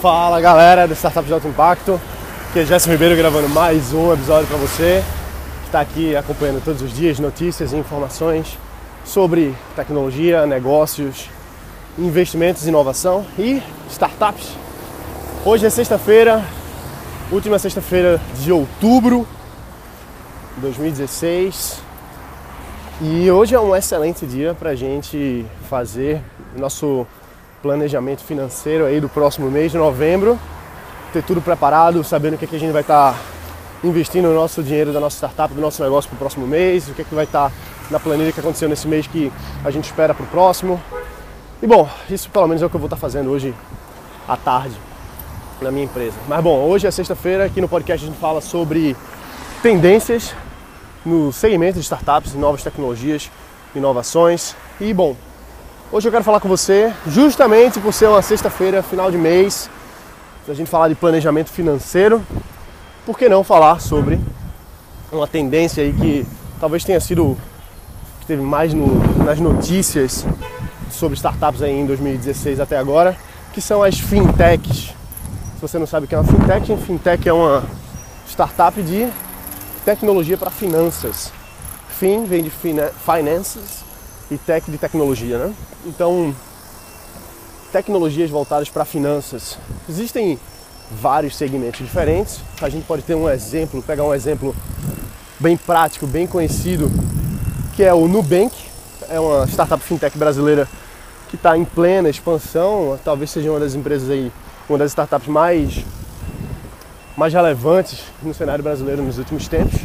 Fala galera do Startup de Alto Impacto, aqui é Jéssica Ribeiro gravando mais um episódio para você que está aqui acompanhando todos os dias notícias e informações sobre tecnologia, negócios, investimentos, inovação e startups. Hoje é sexta-feira, última sexta-feira de outubro de 2016 e hoje é um excelente dia para a gente fazer nosso planejamento financeiro aí do próximo mês de novembro, ter tudo preparado, sabendo o que, é que a gente vai estar tá investindo o nosso dinheiro da nossa startup, do nosso negócio para o próximo mês, o que, é que vai estar tá na planilha que aconteceu nesse mês que a gente espera para o próximo. E bom, isso pelo menos é o que eu vou estar tá fazendo hoje à tarde na minha empresa. Mas bom, hoje é sexta-feira, aqui no podcast a gente fala sobre tendências no segmento de startups, novas tecnologias, inovações. E bom, Hoje eu quero falar com você, justamente por ser uma sexta-feira, final de mês, se a gente falar de planejamento financeiro, por que não falar sobre uma tendência aí que talvez tenha sido que teve mais no, nas notícias sobre startups aí em 2016 até agora, que são as fintechs. Se você não sabe o que é uma fintech, fintech é uma startup de tecnologia para finanças. Fin vem de finances e tech de tecnologia, né? Então, tecnologias voltadas para finanças. Existem vários segmentos diferentes. A gente pode ter um exemplo, pegar um exemplo bem prático, bem conhecido, que é o Nubank. É uma startup fintech brasileira que está em plena expansão. Talvez seja uma das empresas aí, uma das startups mais mais relevantes no cenário brasileiro nos últimos tempos.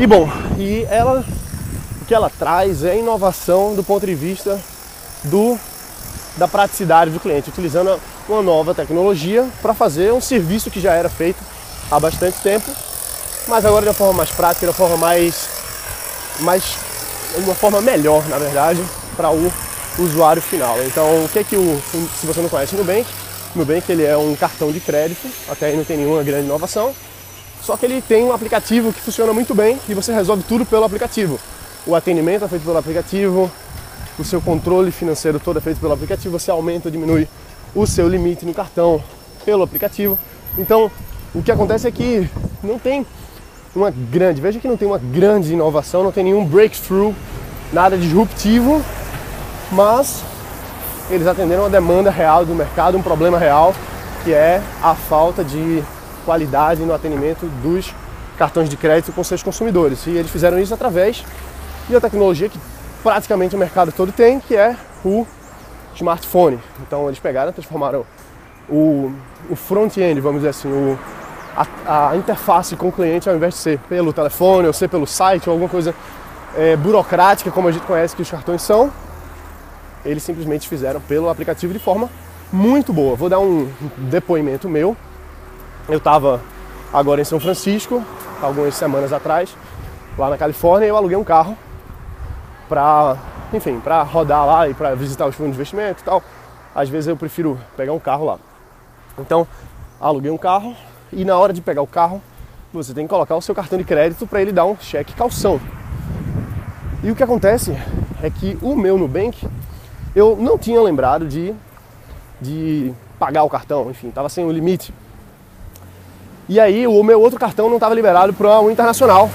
E bom, e ela que ela traz é inovação do ponto de vista do, da praticidade do cliente, utilizando uma nova tecnologia para fazer um serviço que já era feito há bastante tempo, mas agora de uma forma mais prática, de uma forma mais, mais uma forma melhor, na verdade, para o usuário final. Então, o que é que o, se você não conhece o Nubank, o Nubank ele é um cartão de crédito, até aí não tem nenhuma grande inovação, só que ele tem um aplicativo que funciona muito bem e você resolve tudo pelo aplicativo o atendimento é feito pelo aplicativo, o seu controle financeiro todo é feito pelo aplicativo, você aumenta ou diminui o seu limite no cartão pelo aplicativo. Então, o que acontece é que não tem uma grande, veja que não tem uma grande inovação, não tem nenhum breakthrough, nada disruptivo, mas eles atenderam uma demanda real do mercado, um problema real, que é a falta de qualidade no atendimento dos cartões de crédito com seus consumidores. E eles fizeram isso através e a tecnologia que praticamente o mercado todo tem, que é o smartphone. Então eles pegaram, transformaram o, o front-end, vamos dizer assim, o, a, a, interface com o cliente, ao invés de ser pelo telefone ou ser pelo site ou alguma coisa é, burocrática, como a gente conhece que os cartões são, eles simplesmente fizeram pelo aplicativo de forma muito boa. Vou dar um depoimento meu. Eu estava agora em São Francisco, algumas semanas atrás, lá na Califórnia, e eu aluguei um carro para, enfim, para rodar lá e para visitar os fundos de investimento e tal. Às vezes eu prefiro pegar um carro lá. Então, aluguei um carro e na hora de pegar o carro, você tem que colocar o seu cartão de crédito para ele dar um cheque calção. E o que acontece é que o meu Nubank, eu não tinha lembrado de, de pagar o cartão, enfim, estava sem o limite. E aí o meu outro cartão não estava liberado para o internacional.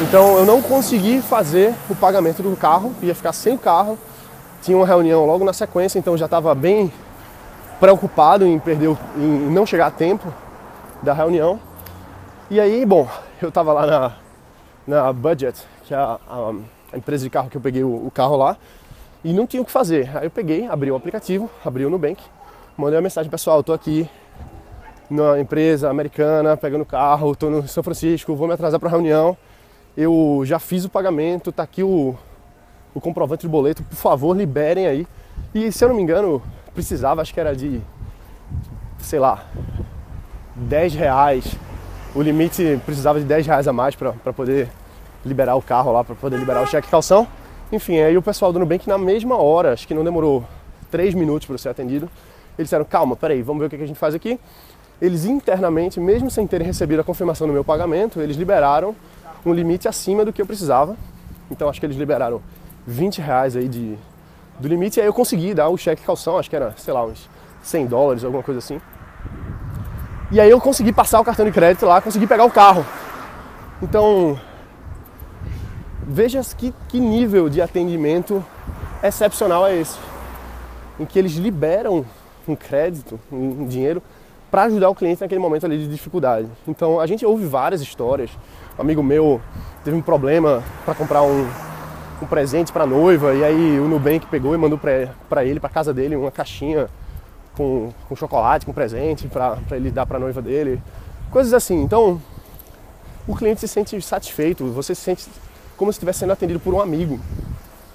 Então eu não consegui fazer o pagamento do carro, ia ficar sem o carro. Tinha uma reunião logo na sequência, então já estava bem preocupado em perder, em não chegar a tempo da reunião. E aí, bom, eu estava lá na, na Budget, que é a, a, empresa de carro que eu peguei o, o, carro lá, e não tinha o que fazer. Aí eu peguei, abri o aplicativo, abri o Nubank, mandei uma mensagem pessoal, estou aqui na empresa americana, pegando carro, estou no São Francisco, vou me atrasar para a reunião eu já fiz o pagamento, tá aqui o, o comprovante do boleto, por favor, liberem aí. E se eu não me engano, precisava, acho que era de, sei lá, 10 reais. O limite precisava de 10 reais a mais para poder liberar o carro lá, para poder liberar o cheque calção. Enfim, aí o pessoal do Nubank na mesma hora, acho que não demorou 3 minutos para ser atendido, eles disseram, calma, peraí, vamos ver o que a gente faz aqui. Eles internamente, mesmo sem terem recebido a confirmação do meu pagamento, eles liberaram um limite acima do que eu precisava. Então acho que eles liberaram 20 reais aí de, do limite. E aí eu consegui dar o cheque calção, acho que era, sei lá, uns 100 dólares, alguma coisa assim. E aí eu consegui passar o cartão de crédito lá, consegui pegar o carro. Então, veja que, que nível de atendimento excepcional é esse. Em que eles liberam um crédito, um dinheiro, para ajudar o cliente naquele momento ali de dificuldade. Então a gente ouve várias histórias. Amigo meu teve um problema para comprar um, um presente para noiva e aí o Nubank pegou e mandou para ele, para casa dele, uma caixinha com, com chocolate, com presente para ele dar para noiva dele. Coisas assim. Então o cliente se sente satisfeito, você se sente como se estivesse sendo atendido por um amigo.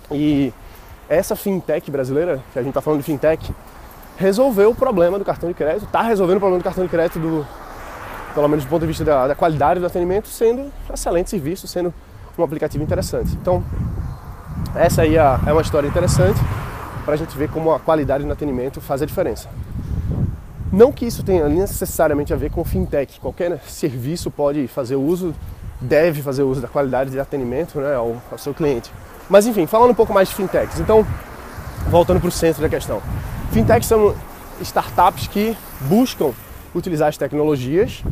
E essa fintech brasileira, que a gente está falando de fintech, resolveu o problema do cartão de crédito, está resolvendo o problema do cartão de crédito do, pelo menos do ponto de vista da, da, qualidade do atendimento, sendo excelente serviço, sendo um aplicativo interessante. Então, essa aí é, é uma história interessante para a gente ver como a qualidade do atendimento faz a diferença. Não que isso tenha necessariamente a ver com fintech, qualquer serviço pode fazer uso, deve fazer uso da qualidade de atendimento né, ao, ao seu cliente. Mas enfim, falando um pouco mais de fintechs, então, voltando para o centro da questão. Fintechs são startups que buscam utilizar as tecnologias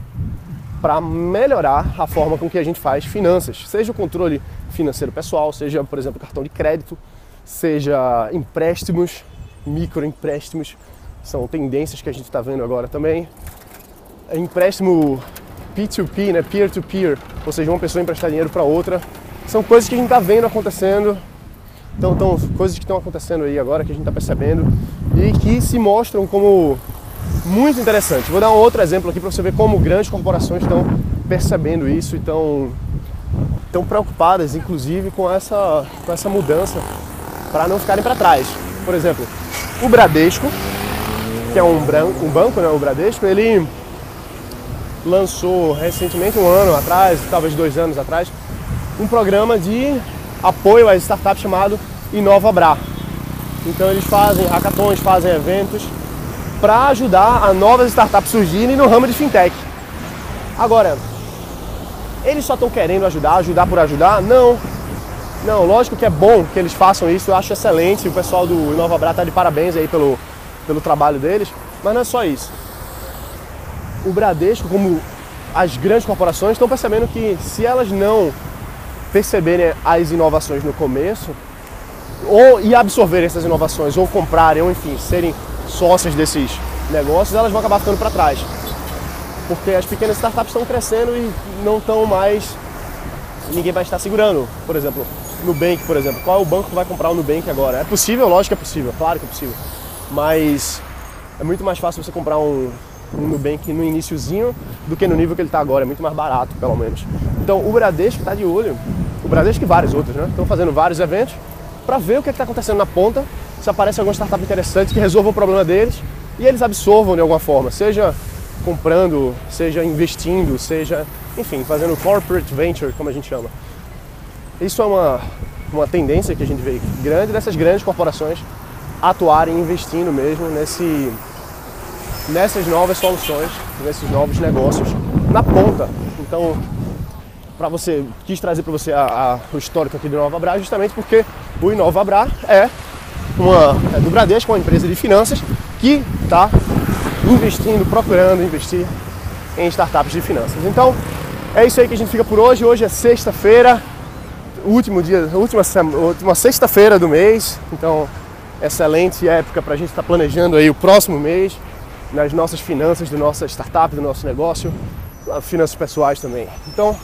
para melhorar a forma com que a gente faz finanças, seja o controle financeiro pessoal, seja, por exemplo, cartão de crédito, seja empréstimos, microempréstimos, são tendências que a gente está vendo agora também. Empréstimo P2P, né, peer-to-peer, ou seja, uma pessoa emprestar dinheiro para outra, são coisas que a gente está vendo acontecendo então, então, coisas que estão acontecendo aí agora que a gente está percebendo e que se mostram como muito interessantes. Vou dar um outro exemplo aqui para você ver como grandes corporações estão percebendo isso e estão, estão preocupadas, inclusive, com essa, com essa mudança para não ficarem para trás. Por exemplo, o Bradesco, que é um, branco, um banco, né, o Bradesco, ele lançou recentemente, um ano atrás, talvez dois anos atrás, um programa de apoio às startups chamado InovaBra. Então eles fazem hackathons, fazem eventos para ajudar a novas startups surgirem no ramo de fintech. Agora, eles só estão querendo ajudar, ajudar por ajudar? Não. Não, lógico que é bom que eles façam isso, eu acho excelente. O pessoal do InovaBra está de parabéns aí pelo, pelo trabalho deles, mas não é só isso. O Bradesco, como as grandes corporações, estão percebendo que se elas não perceberem as inovações no começo ou e absorverem essas inovações ou comprarem ou enfim serem sócias desses negócios, elas vão acabar ficando para trás. Porque as pequenas startups estão crescendo e não estão mais ninguém vai estar segurando. Por exemplo, Nubank, por exemplo. Qual é o banco que vai comprar o Nubank agora? É possível? Lógico que é possível, claro que é possível. Mas é muito mais fácil você comprar um, um Nubank no iníciozinho do que no nível que ele está agora. É muito mais barato, pelo menos. Então o Bradesco está de olho o Bradesco e vários outros, né? Estão fazendo vários eventos para ver o que é está acontecendo na ponta, se aparece alguma startup interessante que resolva o problema deles e eles absorvam de alguma forma, seja comprando, seja investindo, seja, enfim, fazendo corporate venture, como a gente chama. Isso é uma, uma tendência que a gente vê grande dessas grandes corporações atuarem investindo mesmo nesse, nessas novas soluções, nesses novos negócios na ponta. Então, para você quis trazer para você a, a, o histórico aqui do Bra justamente porque o Bra é uma é do Bradesco, uma empresa de finanças que está investindo, procurando investir em startups de finanças. Então é isso aí que a gente fica por hoje. Hoje é sexta-feira, último dia, última, última sexta-feira do mês. Então excelente época para a gente estar tá planejando aí o próximo mês nas nossas finanças, do nossa startup, do nosso negócio, finanças pessoais também. Então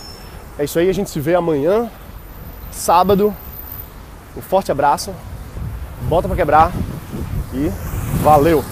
é isso aí, a gente se vê amanhã, sábado. Um forte abraço, bota para quebrar e valeu!